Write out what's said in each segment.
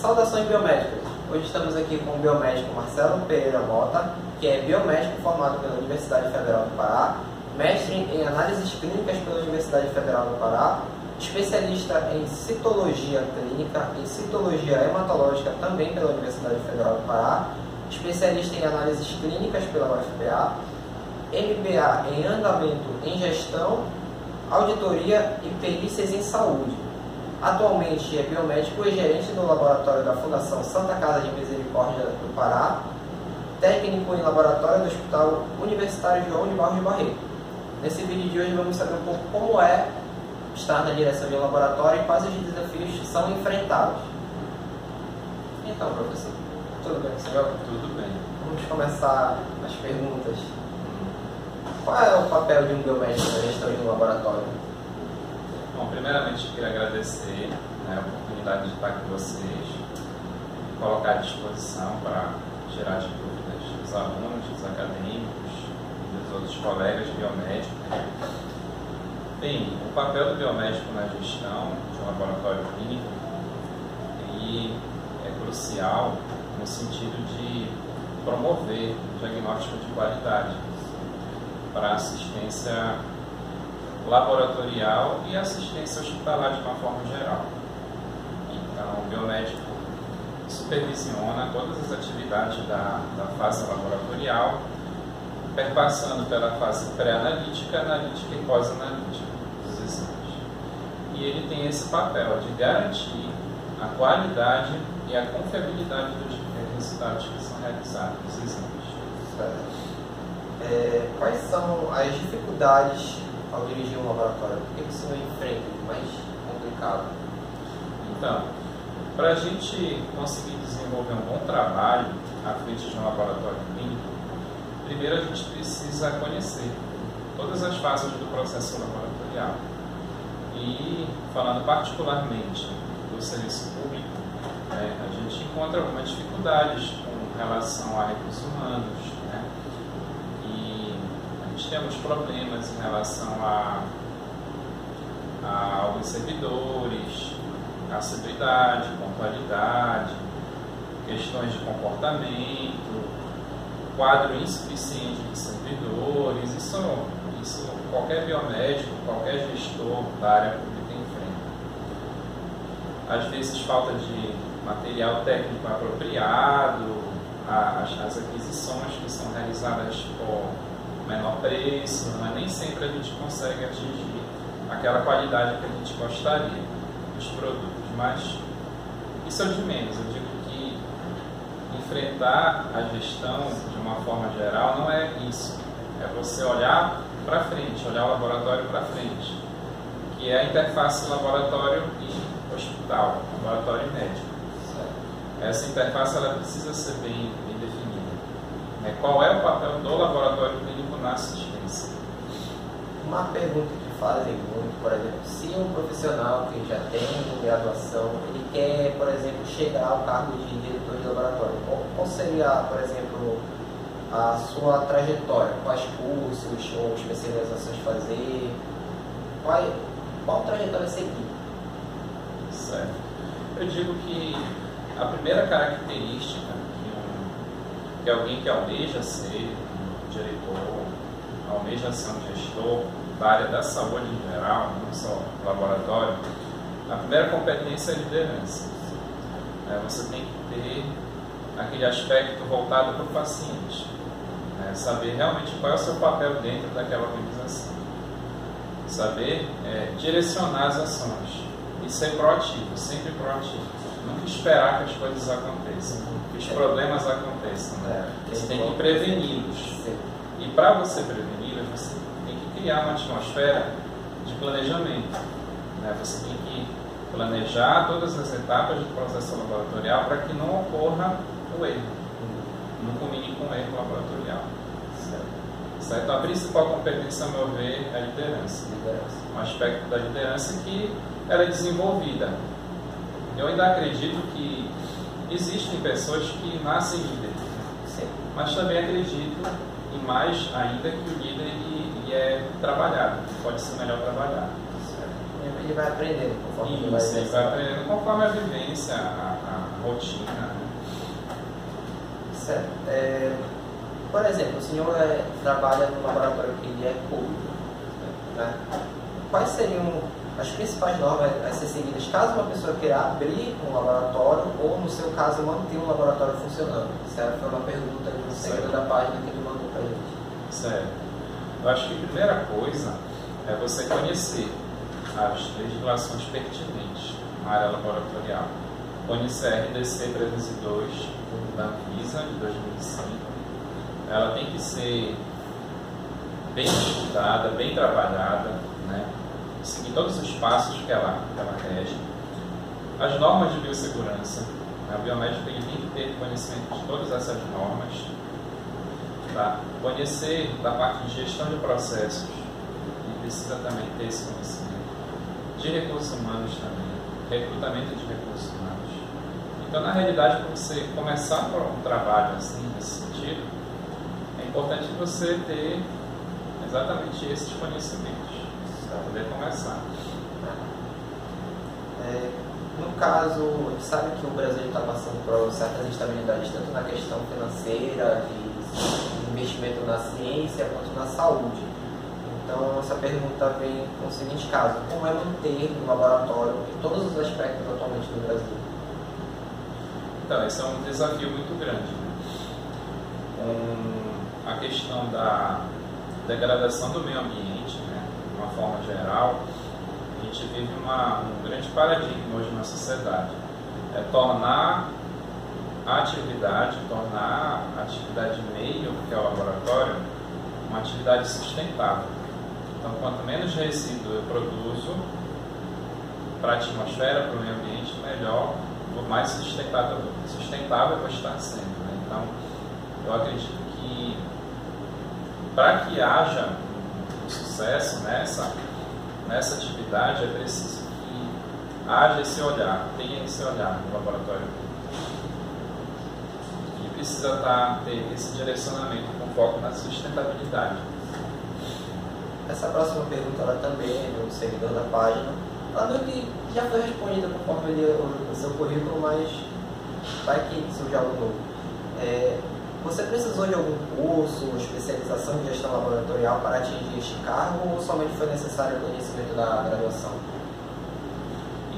Saudações biomédicas. Hoje estamos aqui com o biomédico Marcelo Pereira Mota, que é biomédico formado pela Universidade Federal do Pará, mestre em análises clínicas pela Universidade Federal do Pará, especialista em citologia clínica e citologia hematológica também pela Universidade Federal do Pará, especialista em análises clínicas pela UFPA, MBA em andamento em gestão, auditoria e perícias em saúde. Atualmente é biomédico e gerente do laboratório da Fundação Santa Casa de Misericórdia do Pará, técnico em laboratório do Hospital Universitário João de Barros de Barreto. Nesse vídeo de hoje vamos saber um pouco como é estar na direção de um laboratório e quais os desafios são enfrentados. Então, professor, tudo bem, senhor? Tudo bem. Vamos começar as perguntas. Qual é o papel de um biomédico na gestão de um laboratório? Bom, primeiramente eu queria agradecer né, a oportunidade de estar com vocês, colocar à disposição para gerar as dúvidas dos alunos, dos acadêmicos dos outros colegas biomédicos. Bem, o papel do biomédico na gestão de um laboratório clínico ele é crucial no sentido de promover o diagnóstico de qualidade para assistência laboratorial e assistência hospitalar de uma forma geral. Então, o biomédico supervisiona todas as atividades da, da fase laboratorial, perpassando pela fase pré-analítica, analítica e pós-analítica dos exames. E ele tem esse papel de garantir a qualidade e a confiabilidade dos resultados que são realizados nos exames. É, quais são as dificuldades ao dirigir um laboratório? O que você enfrenta de mais complicado? Então, para a gente conseguir desenvolver um bom trabalho à frente de um laboratório clínico, primeiro a gente precisa conhecer todas as fases do processo laboratorial. E, falando particularmente do serviço público, é, a gente encontra algumas dificuldades com relação a recursos humanos, né? Temos problemas em relação a, a alguns servidores, assiduidade, pontualidade, questões de comportamento, quadro insuficiente de servidores, isso, isso qualquer biomédico, qualquer gestor da área pública enfrenta. Às vezes falta de material técnico apropriado, as, as aquisições que são realizadas por menor preço, mas nem sempre a gente consegue atingir aquela qualidade que a gente gostaria dos produtos. Mas isso é de menos. Eu digo que enfrentar a gestão de uma forma geral não é isso. É você olhar para frente, olhar o laboratório para frente, que é a interface laboratório e hospital, laboratório e médico. Essa interface ela precisa ser bem, bem definida. É, qual é o papel do laboratório na assistência? Uma pergunta que fazem muito, por exemplo, se um profissional que já tem graduação, ele quer, por exemplo, chegar ao cargo de diretor de laboratório, qual, qual seria, por exemplo, a sua trajetória? Quais cursos ou especializações fazer? Qual, qual trajetória seguir? Certo. Eu digo que a primeira característica que, um, que alguém que almeja ser um diretor, almeja ser um gestor da área da saúde em geral, não só laboratório, a primeira competência é a liderança. É, você tem que ter aquele aspecto voltado para o paciente, né? saber realmente qual é o seu papel dentro daquela organização, saber é, direcionar as ações e ser proativo, sempre proativo nunca esperar que as coisas aconteçam, que os problemas aconteçam. Né? Você tem que preveni-los. E para você que criar uma atmosfera de planejamento. Né? Você tem que planejar todas as etapas do processo laboratorial para que não ocorra o erro, não culmine com o erro laboratorial. Certo? Então, a principal competência, a meu ver, é a liderança. liderança. Um aspecto da liderança que ela é desenvolvida eu ainda acredito que existem pessoas que nascem líderes, mas também acredito e mais ainda que o líder é trabalhado, pode ser melhor trabalhado. Ele vai aprendendo conforme Isso, ele vai aprendendo conforme a vivência, a, a rotina. Né? Certo. É, por exemplo, o senhor é, trabalha num laboratório que é público. Né? Quais seriam as principais normas a ser seguidas caso uma pessoa queira abrir um laboratório ou, no seu caso, manter um laboratório funcionando? Essa foi uma pergunta do seguidor da página que ele mandou para a gente. Certo. Eu acho que a primeira coisa é você conhecer as legislações pertinentes na área laboratorial. Conhecer a RDC 302 da Anvisa de 2005. Ela tem que ser bem estudada, bem trabalhada, né? seguir todos os passos que ela, que ela rege. As normas de biossegurança. A biomédica tem que ter conhecimento de todas essas normas. Conhecer da parte de gestão de processos, e precisa também ter esse conhecimento. De recursos humanos também, recrutamento de recursos humanos. Então, na realidade, para você começar um trabalho assim, nesse sentido, é importante você ter exatamente esses conhecimentos para poder começar. É, no caso, a gente sabe que o Brasil está passando por certas instabilidades, tanto na questão financeira, de investimento na ciência, quanto na saúde. Então, essa pergunta vem com o seguinte caso: como é manter um laboratório em todos os aspectos atualmente no Brasil? Então, esse é um desafio muito grande. Né? Com a questão da degradação do meio ambiente, né? de uma forma geral, a gente vive uma, um grande paradigma hoje na sociedade. É tornar a atividade, tornar a atividade meio, que é o laboratório, uma atividade sustentável. Então, quanto menos resíduo eu produzo para a atmosfera, para o meio ambiente, melhor, mais sustentável, sustentável vai estar sendo. Né? Então, eu acredito que para que haja sucesso nessa, nessa atividade, é preciso que haja esse olhar, tenha esse olhar no laboratório precisa estar, ter esse direcionamento com foco na sustentabilidade. Essa próxima pergunta ela também é do seguidor da página. Ela meio que já foi respondida conforme ele, o seu currículo, mas vai que surge algo novo. É, você precisou de algum curso, especialização em gestão laboratorial para atingir este cargo ou somente foi necessário o conhecimento da graduação?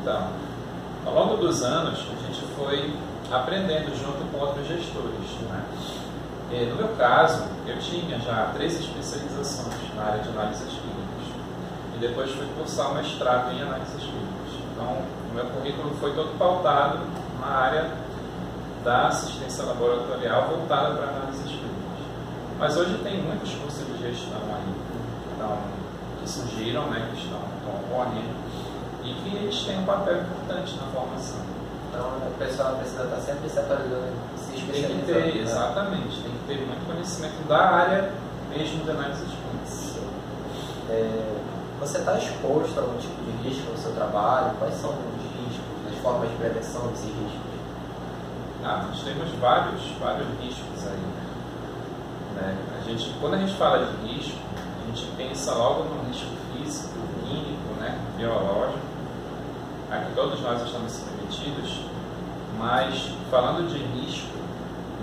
Então, ao longo dos anos, a gente foi aprendendo junto com outros gestores. Né? E, no meu caso, eu tinha já três especializações na área de análises clínicas e depois fui cursar o mestrado em análises clínicas. Então, o meu currículo foi todo pautado na área da assistência laboratorial voltada para análises clínicas. Mas hoje tem muitos cursos de gestão aí então, que surgiram, né, que estão, ocorrendo e que eles têm um papel importante na formação. Então o pessoal precisa estar sempre se atualizando, se especializando. Tem que ter, né? exatamente, tem que ter muito conhecimento da área mesmo de análises clínicas. É, você está exposto a algum tipo de risco no seu trabalho? Quais são os riscos, as formas de prevenção desses riscos? Ah, nós temos vários, vários riscos aí. Né? A gente, quando a gente fala de risco, a gente pensa logo no risco físico, químico, né? biológico, a que todos nós estamos submetidos, mas falando de risco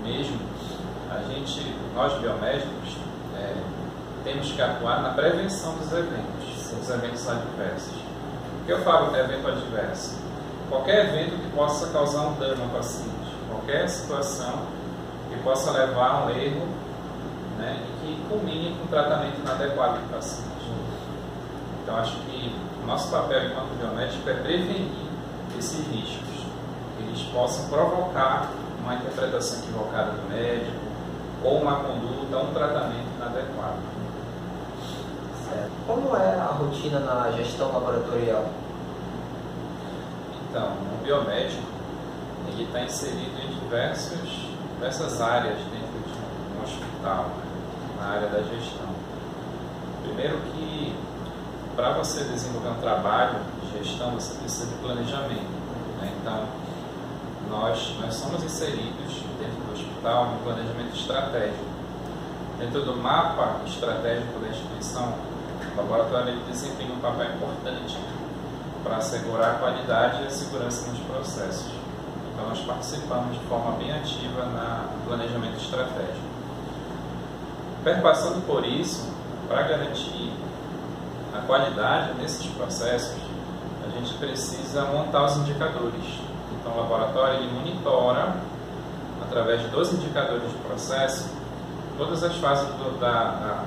mesmo, a gente, nós biomédicos, é, temos que atuar na prevenção dos eventos, dos eventos adversos. O que eu falo de evento adverso? Qualquer evento que possa causar um dano ao paciente qualquer situação que possa levar a um erro né, e que culmine com um tratamento inadequado do paciente. Então, acho que o nosso papel enquanto biomédico é prevenir esses riscos, eles possam provocar uma interpretação equivocada do médico, ou uma conduta, um tratamento inadequado. Certo. Como é a rotina na gestão laboratorial? Então, o biomédico ele está inserido em diversos, diversas áreas dentro de um, hospital, né? na área da gestão. Primeiro que para você desenvolver um trabalho de gestão, você precisa de planejamento. Né? Então, nós, nós somos inseridos dentro do hospital no planejamento estratégico. Dentro do mapa estratégico da instituição, o laboratório desempenha um papel importante para assegurar a qualidade e a segurança nos processos. Então nós participamos de forma bem ativa no planejamento estratégico. Perpassando por isso, para garantir a qualidade desses processos, a gente precisa montar os indicadores. Então o laboratório ele monitora, através dos indicadores de processo, todas as fases do, da, da,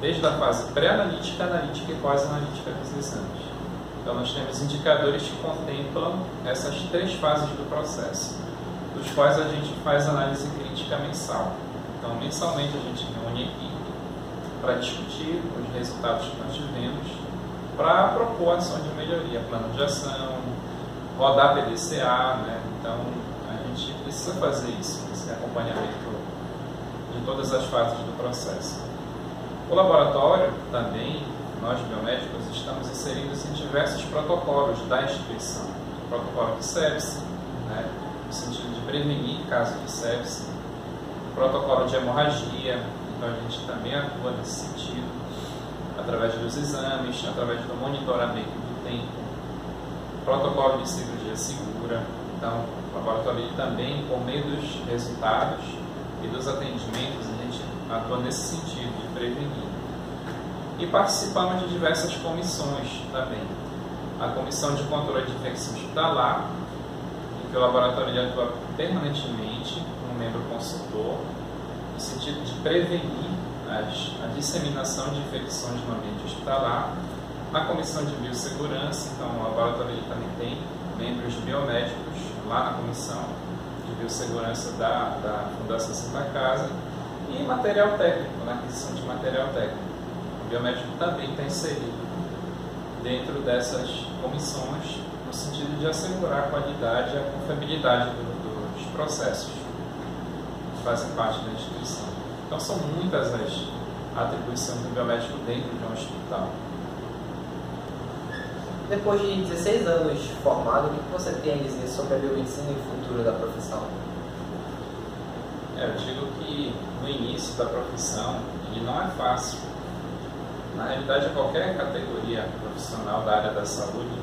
desde a fase pré-analítica, analítica e pós-analítica dos exames. Então, nós temos indicadores que contemplam essas três fases do processo, dos quais a gente faz análise crítica mensal. Então, mensalmente a gente reúne equipe para discutir os resultados que nós tivemos, para propor ação de melhoria, plano de ação, rodar PDCA, né? Então, a gente precisa fazer isso, esse acompanhamento de todas as fases do processo. O laboratório também nós biomédicos estamos inseridos em diversos protocolos da instituição. O protocolo de sepse, né, no sentido de prevenir casos de sepse, o protocolo de hemorragia, então a gente também atua nesse sentido, através dos exames, através do monitoramento do tempo, protocolo de cirurgia segura, então o laboratório também, por meio dos resultados e dos atendimentos, a gente atua nesse sentido de prevenir e participamos de diversas comissões também. A Comissão de Controle de Infecção Hospitalar, em que o laboratório atua permanentemente como membro consultor, no sentido de prevenir as, a disseminação de infecções no ambiente hospitalar. A Comissão de Biossegurança, então o laboratório também tem membros biomédicos lá na Comissão de Biossegurança da, da Fundação Santa Casa e material técnico, na aquisição de material técnico. O biomédico também está inserido dentro dessas comissões no sentido de assegurar a qualidade e a confiabilidade do, dos processos que fazem parte da instituição. Então são muitas as atribuições do biomédico dentro de um hospital. Depois de 16 anos formado, o que você tem a dizer sobre a biomedicina e o futuro da profissão? É, eu digo que no início da profissão ele não é fácil na realidade, qualquer categoria profissional da área da saúde,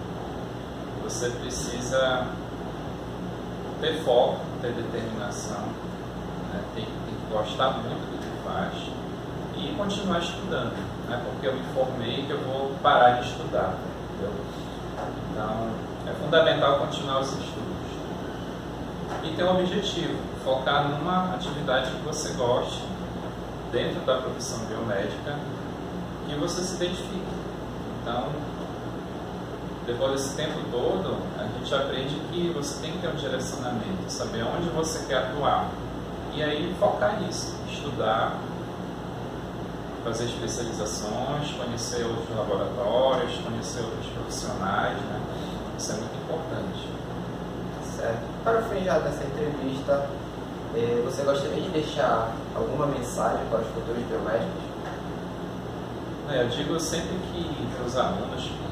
você precisa ter foco, ter determinação, né? tem, tem, que gostar muito do que faz e continuar estudando. Não é porque eu me formei que eu vou parar de estudar. Então, é fundamental continuar os estudos. E ter um objetivo, focar numa atividade que você goste dentro da profissão biomédica que você se identifique. Então, depois desse tempo todo, a gente aprende que você tem que ter um direcionamento, saber onde você quer atuar. E aí focar nisso, estudar, fazer especializações, conhecer outros laboratórios, conhecer outros profissionais, né? Isso é muito importante. Certo. Para o fim já dessa entrevista, eh, você gostaria de deixar alguma mensagem para os futuros biomédicos? É, eu digo sempre que os alunos que,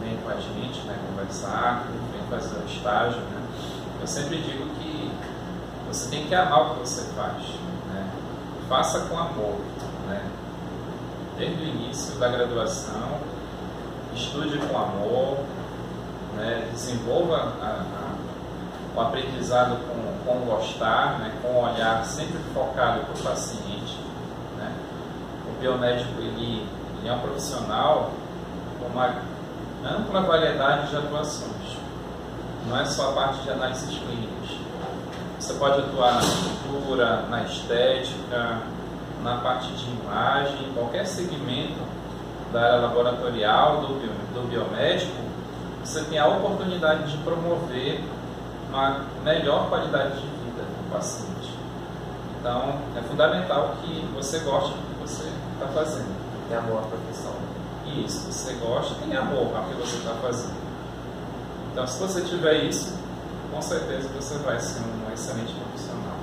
vêm com a gente né, conversar, que vêm fazer o estágio, né, eu sempre digo que você tem que amar o que você faz. Né? Faça com amor. Né? Desde o início da graduação, estude com amor, né? desenvolva a, a, o aprendizado com, com gostar, né? com um olhar sempre focado para o paciente biomédico ele, ele é um profissional com uma ampla variedade de atuações. Não é só a parte de análises clínicas. Você pode atuar na estrutura, na estética, na parte de imagem, qualquer segmento da área laboratorial do, bio, do biomédico, você tem a oportunidade de promover uma melhor qualidade de vida do paciente. Então, é fundamental que você goste do que você está fazendo. Tem amor à profissão. Isso, você gosta, tem amor ao que você está fazendo. Então, se você tiver isso, com certeza você vai ser um excelente profissional.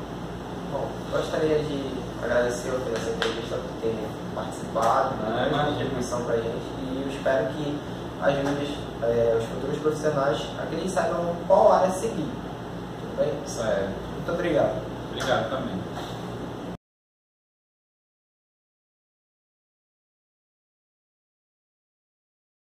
Bom, gostaria de agradecer por essa entrevista, por ter participado, né, uma contribuição para a gente e eu espero que ajude é, os futuros profissionais a que eles saibam qual área seguir. Tudo bem? Certo. Muito obrigado. Obrigado também.